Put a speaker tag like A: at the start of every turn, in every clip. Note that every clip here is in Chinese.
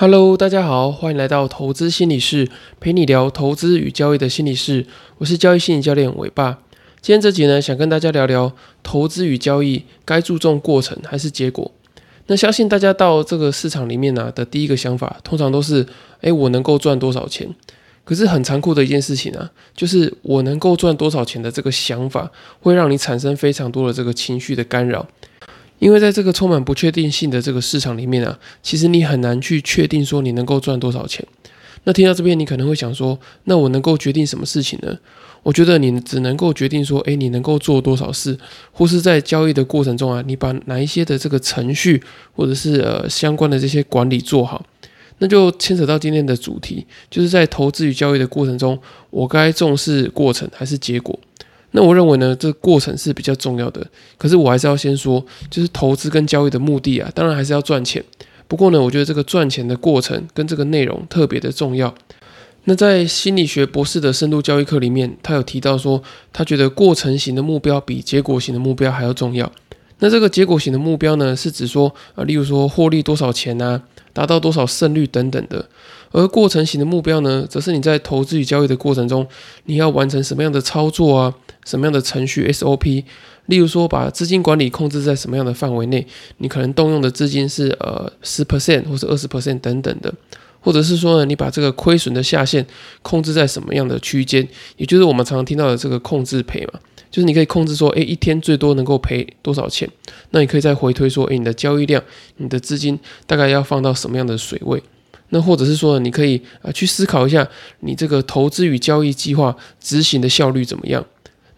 A: Hello，大家好，欢迎来到投资心理室，陪你聊投资与交易的心理室。我是交易心理教练伟爸。今天这集呢，想跟大家聊聊投资与交易该注重过程还是结果。那相信大家到这个市场里面呢的第一个想法，通常都是：哎，我能够赚多少钱？可是很残酷的一件事情啊，就是我能够赚多少钱的这个想法，会让你产生非常多的这个情绪的干扰。因为在这个充满不确定性的这个市场里面啊，其实你很难去确定说你能够赚多少钱。那听到这边，你可能会想说，那我能够决定什么事情呢？我觉得你只能够决定说，诶，你能够做多少事，或是在交易的过程中啊，你把哪一些的这个程序或者是呃相关的这些管理做好，那就牵扯到今天的主题，就是在投资与交易的过程中，我该重视过程还是结果？那我认为呢，这过程是比较重要的。可是我还是要先说，就是投资跟交易的目的啊，当然还是要赚钱。不过呢，我觉得这个赚钱的过程跟这个内容特别的重要。那在心理学博士的深度交易课里面，他有提到说，他觉得过程型的目标比结果型的目标还要重要。那这个结果型的目标呢，是指说啊，例如说获利多少钱啊，达到多少胜率等等的。而过程型的目标呢，则是你在投资与交易的过程中，你要完成什么样的操作啊？什么样的程序 SOP？例如说，把资金管理控制在什么样的范围内？你可能动用的资金是呃十 percent 或者二十 percent 等等的，或者是说呢，你把这个亏损的下限控制在什么样的区间？也就是我们常常听到的这个控制赔嘛，就是你可以控制说，诶，一天最多能够赔多少钱？那你可以再回推说，诶，你的交易量，你的资金大概要放到什么样的水位？那或者是说，你可以啊去思考一下，你这个投资与交易计划执行的效率怎么样？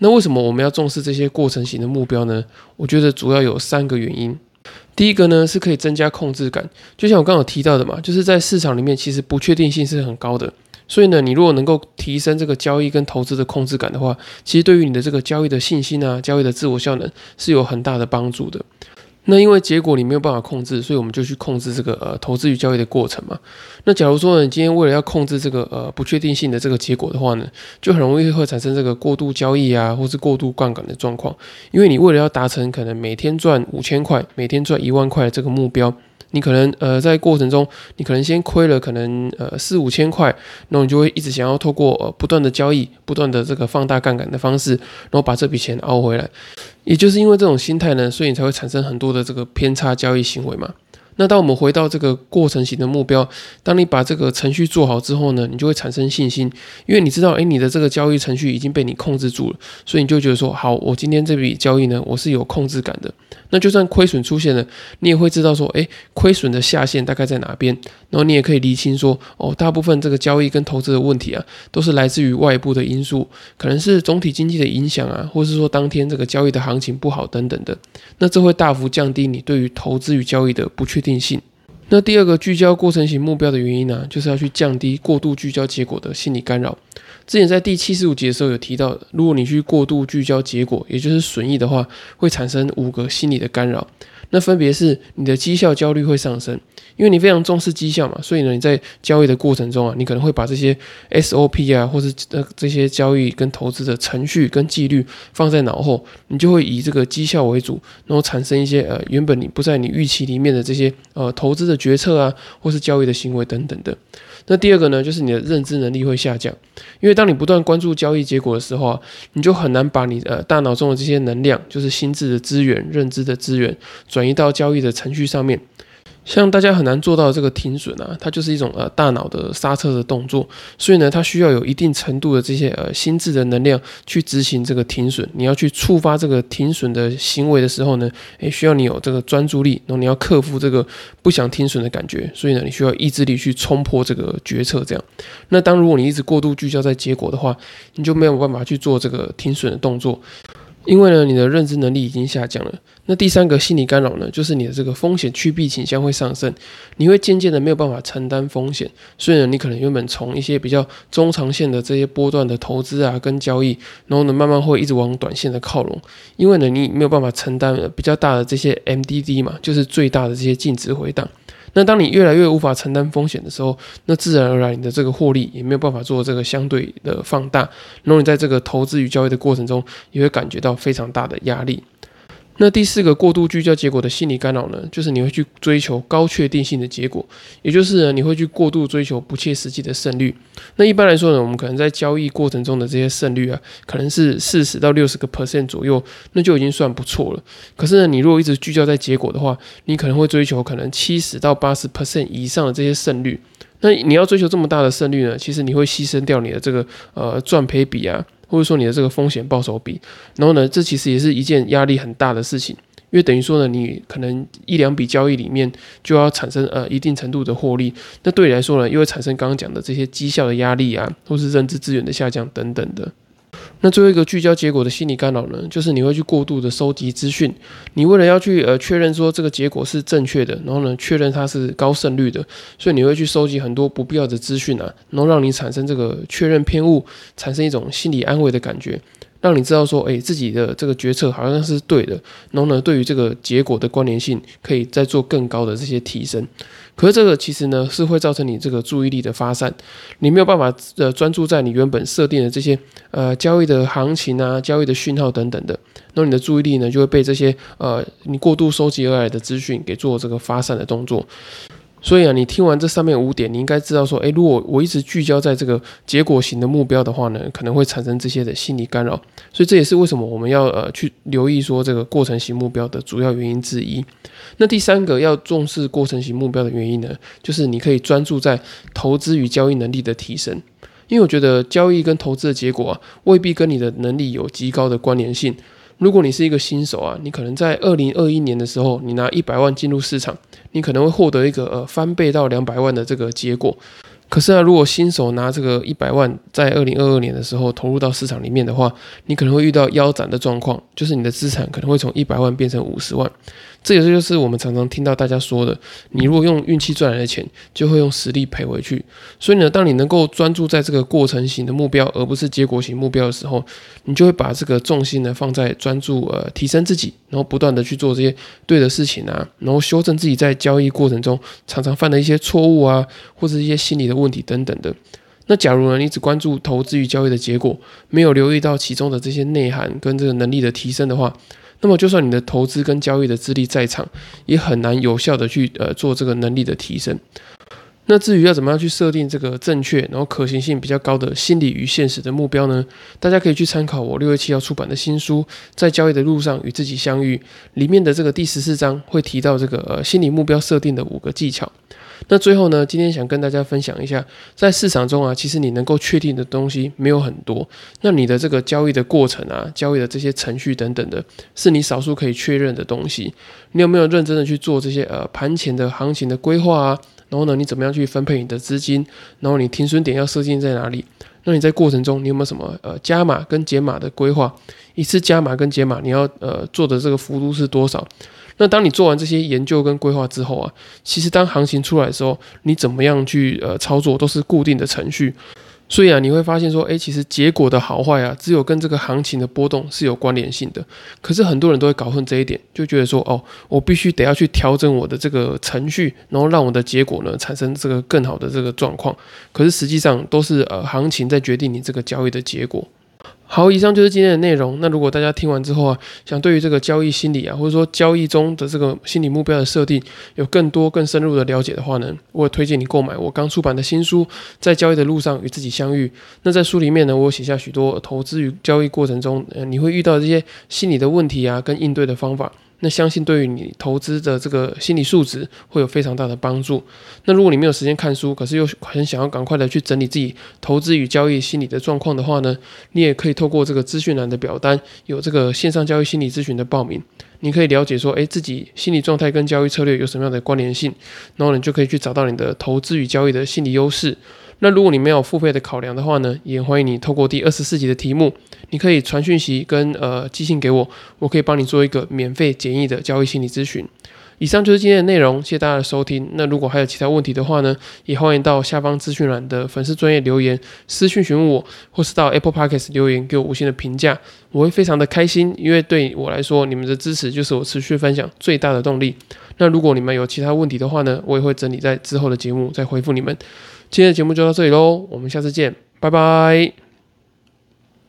A: 那为什么我们要重视这些过程型的目标呢？我觉得主要有三个原因。第一个呢，是可以增加控制感，就像我刚刚提到的嘛，就是在市场里面其实不确定性是很高的，所以呢，你如果能够提升这个交易跟投资的控制感的话，其实对于你的这个交易的信心啊，交易的自我效能是有很大的帮助的。那因为结果你没有办法控制，所以我们就去控制这个呃投资与交易的过程嘛。那假如说，你今天为了要控制这个呃不确定性的这个结果的话呢，就很容易会产生这个过度交易啊，或是过度杠杆的状况。因为你为了要达成可能每天赚五千块、每天赚一万块的这个目标。你可能呃在过程中，你可能先亏了可能呃四五千块，那你就会一直想要透过呃不断的交易、不断的这个放大杠杆的方式，然后把这笔钱熬回来。也就是因为这种心态呢，所以你才会产生很多的这个偏差交易行为嘛。那当我们回到这个过程型的目标，当你把这个程序做好之后呢，你就会产生信心，因为你知道，诶，你的这个交易程序已经被你控制住了，所以你就觉得说，好，我今天这笔交易呢，我是有控制感的。那就算亏损出现了，你也会知道说，诶，亏损的下限大概在哪边，然后你也可以厘清说，哦，大部分这个交易跟投资的问题啊，都是来自于外部的因素，可能是总体经济的影响啊，或是说当天这个交易的行情不好等等的，那这会大幅降低你对于投资与交易的不确定性。那第二个聚焦过程型目标的原因呢，就是要去降低过度聚焦结果的心理干扰。之前在第七十五集的时候有提到，如果你去过度聚焦结果，也就是损益的话，会产生五个心理的干扰。那分别是你的绩效焦虑会上升，因为你非常重视绩效嘛，所以呢你在交易的过程中啊，你可能会把这些 SOP 啊，或是呃这些交易跟投资的程序跟纪律放在脑后，你就会以这个绩效为主，然后产生一些呃原本你不在你预期里面的这些呃投资的决策啊，或是交易的行为等等的。那第二个呢，就是你的认知能力会下降，因为当你不断关注交易结果的时候啊，你就很难把你呃大脑中的这些能量，就是心智的资源、认知的资源，转移到交易的程序上面。像大家很难做到这个停损啊，它就是一种呃大脑的刹车的动作，所以呢，它需要有一定程度的这些呃心智的能量去执行这个停损。你要去触发这个停损的行为的时候呢，诶，需要你有这个专注力，然后你要克服这个不想停损的感觉，所以呢，你需要意志力去冲破这个决策。这样，那当如果你一直过度聚焦在结果的话，你就没有办法去做这个停损的动作。因为呢，你的认知能力已经下降了。那第三个心理干扰呢，就是你的这个风险趋避倾向会上升，你会渐渐的没有办法承担风险。所以呢，你可能原本从一些比较中长线的这些波段的投资啊跟交易，然后呢，慢慢会一直往短线的靠拢。因为呢，你没有办法承担比较大的这些 MDD 嘛，就是最大的这些净值回档。那当你越来越无法承担风险的时候，那自然而然你的这个获利也没有办法做这个相对的放大，然后你在这个投资与交易的过程中，也会感觉到非常大的压力。那第四个过度聚焦结果的心理干扰呢，就是你会去追求高确定性的结果，也就是呢你会去过度追求不切实际的胜率。那一般来说呢，我们可能在交易过程中的这些胜率啊，可能是四十到六十个 percent 左右，那就已经算不错了。可是呢，你如果一直聚焦在结果的话，你可能会追求可能七十到八十 percent 以上的这些胜率。那你要追求这么大的胜率呢，其实你会牺牲掉你的这个呃赚赔比啊。或者说你的这个风险报酬比，然后呢，这其实也是一件压力很大的事情，因为等于说呢，你可能一两笔交易里面就要产生呃一定程度的获利，那对你来说呢，又会产生刚刚讲的这些绩效的压力啊，或是认知资源的下降等等的。那最后一个聚焦结果的心理干扰呢，就是你会去过度的收集资讯，你为了要去呃确认说这个结果是正确的，然后呢确认它是高胜率的，所以你会去收集很多不必要的资讯啊，然后让你产生这个确认偏误，产生一种心理安慰的感觉。让你知道说，哎，自己的这个决策好像是对的，然后呢，对于这个结果的关联性，可以再做更高的这些提升。可是这个其实呢，是会造成你这个注意力的发散，你没有办法呃专注在你原本设定的这些呃交易的行情啊、交易的讯号等等的，那你的注意力呢，就会被这些呃你过度收集而来的资讯给做这个发散的动作。所以啊，你听完这上面五点，你应该知道说，诶，如果我一直聚焦在这个结果型的目标的话呢，可能会产生这些的心理干扰。所以这也是为什么我们要呃去留意说这个过程型目标的主要原因之一。那第三个要重视过程型目标的原因呢，就是你可以专注在投资与交易能力的提升。因为我觉得交易跟投资的结果啊，未必跟你的能力有极高的关联性。如果你是一个新手啊，你可能在二零二一年的时候，你拿一百万进入市场，你可能会获得一个呃翻倍到两百万的这个结果。可是啊，如果新手拿这个一百万在二零二二年的时候投入到市场里面的话，你可能会遇到腰斩的状况，就是你的资产可能会从一百万变成五十万。这也就是我们常常听到大家说的，你如果用运气赚来的钱，就会用实力赔回去。所以呢，当你能够专注在这个过程型的目标，而不是结果型目标的时候，你就会把这个重心呢放在专注呃提升自己，然后不断的去做这些对的事情啊，然后修正自己在交易过程中常常犯的一些错误啊，或者一些心理的问题等等的。那假如呢，你只关注投资与交易的结果，没有留意到其中的这些内涵跟这个能力的提升的话，那么，就算你的投资跟交易的资历在场，也很难有效的去呃做这个能力的提升。那至于要怎么样去设定这个正确然后可行性比较高的心理与现实的目标呢？大家可以去参考我六月七号出版的新书《在交易的路上与自己相遇》里面的这个第十四章会提到这个呃心理目标设定的五个技巧。那最后呢，今天想跟大家分享一下，在市场中啊，其实你能够确定的东西没有很多。那你的这个交易的过程啊，交易的这些程序等等的，是你少数可以确认的东西。你有没有认真的去做这些呃盘前的行情的规划啊？然后呢，你怎么样去分配你的资金？然后你停损点要设定在哪里？那你在过程中你有没有什么呃加码跟减码的规划？一次加码跟减码你要呃做的这个幅度是多少？那当你做完这些研究跟规划之后啊，其实当行情出来的时候，你怎么样去呃操作都是固定的程序。所以啊，你会发现说，诶，其实结果的好坏啊，只有跟这个行情的波动是有关联性的。可是很多人都会搞混这一点，就觉得说，哦，我必须得要去调整我的这个程序，然后让我的结果呢产生这个更好的这个状况。可是实际上都是呃行情在决定你这个交易的结果。好，以上就是今天的内容。那如果大家听完之后啊，想对于这个交易心理啊，或者说交易中的这个心理目标的设定，有更多更深入的了解的话呢，我推荐你购买我刚出版的新书《在交易的路上与自己相遇》。那在书里面呢，我写下许多投资与交易过程中，呃，你会遇到这些心理的问题啊，跟应对的方法。那相信对于你投资的这个心理素质会有非常大的帮助。那如果你没有时间看书，可是又很想要赶快的去整理自己投资与交易心理的状况的话呢，你也可以透过这个资讯栏的表单，有这个线上交易心理咨询的报名，你可以了解说，诶，自己心理状态跟交易策略有什么样的关联性，然后你就可以去找到你的投资与交易的心理优势。那如果你没有付费的考量的话呢，也欢迎你透过第二十四集的题目，你可以传讯息跟呃寄信给我，我可以帮你做一个免费简易的交易心理咨询。以上就是今天的内容，谢谢大家的收听。那如果还有其他问题的话呢，也欢迎到下方资讯栏的粉丝专业留言私讯询问我，或是到 Apple Podcast 留言给我五星的评价，我会非常的开心，因为对我来说，你们的支持就是我持续分享最大的动力。那如果你们有其他问题的话呢，我也会整理在之后的节目再回复你们。今天的节目就到这里喽，我们下次见，拜拜。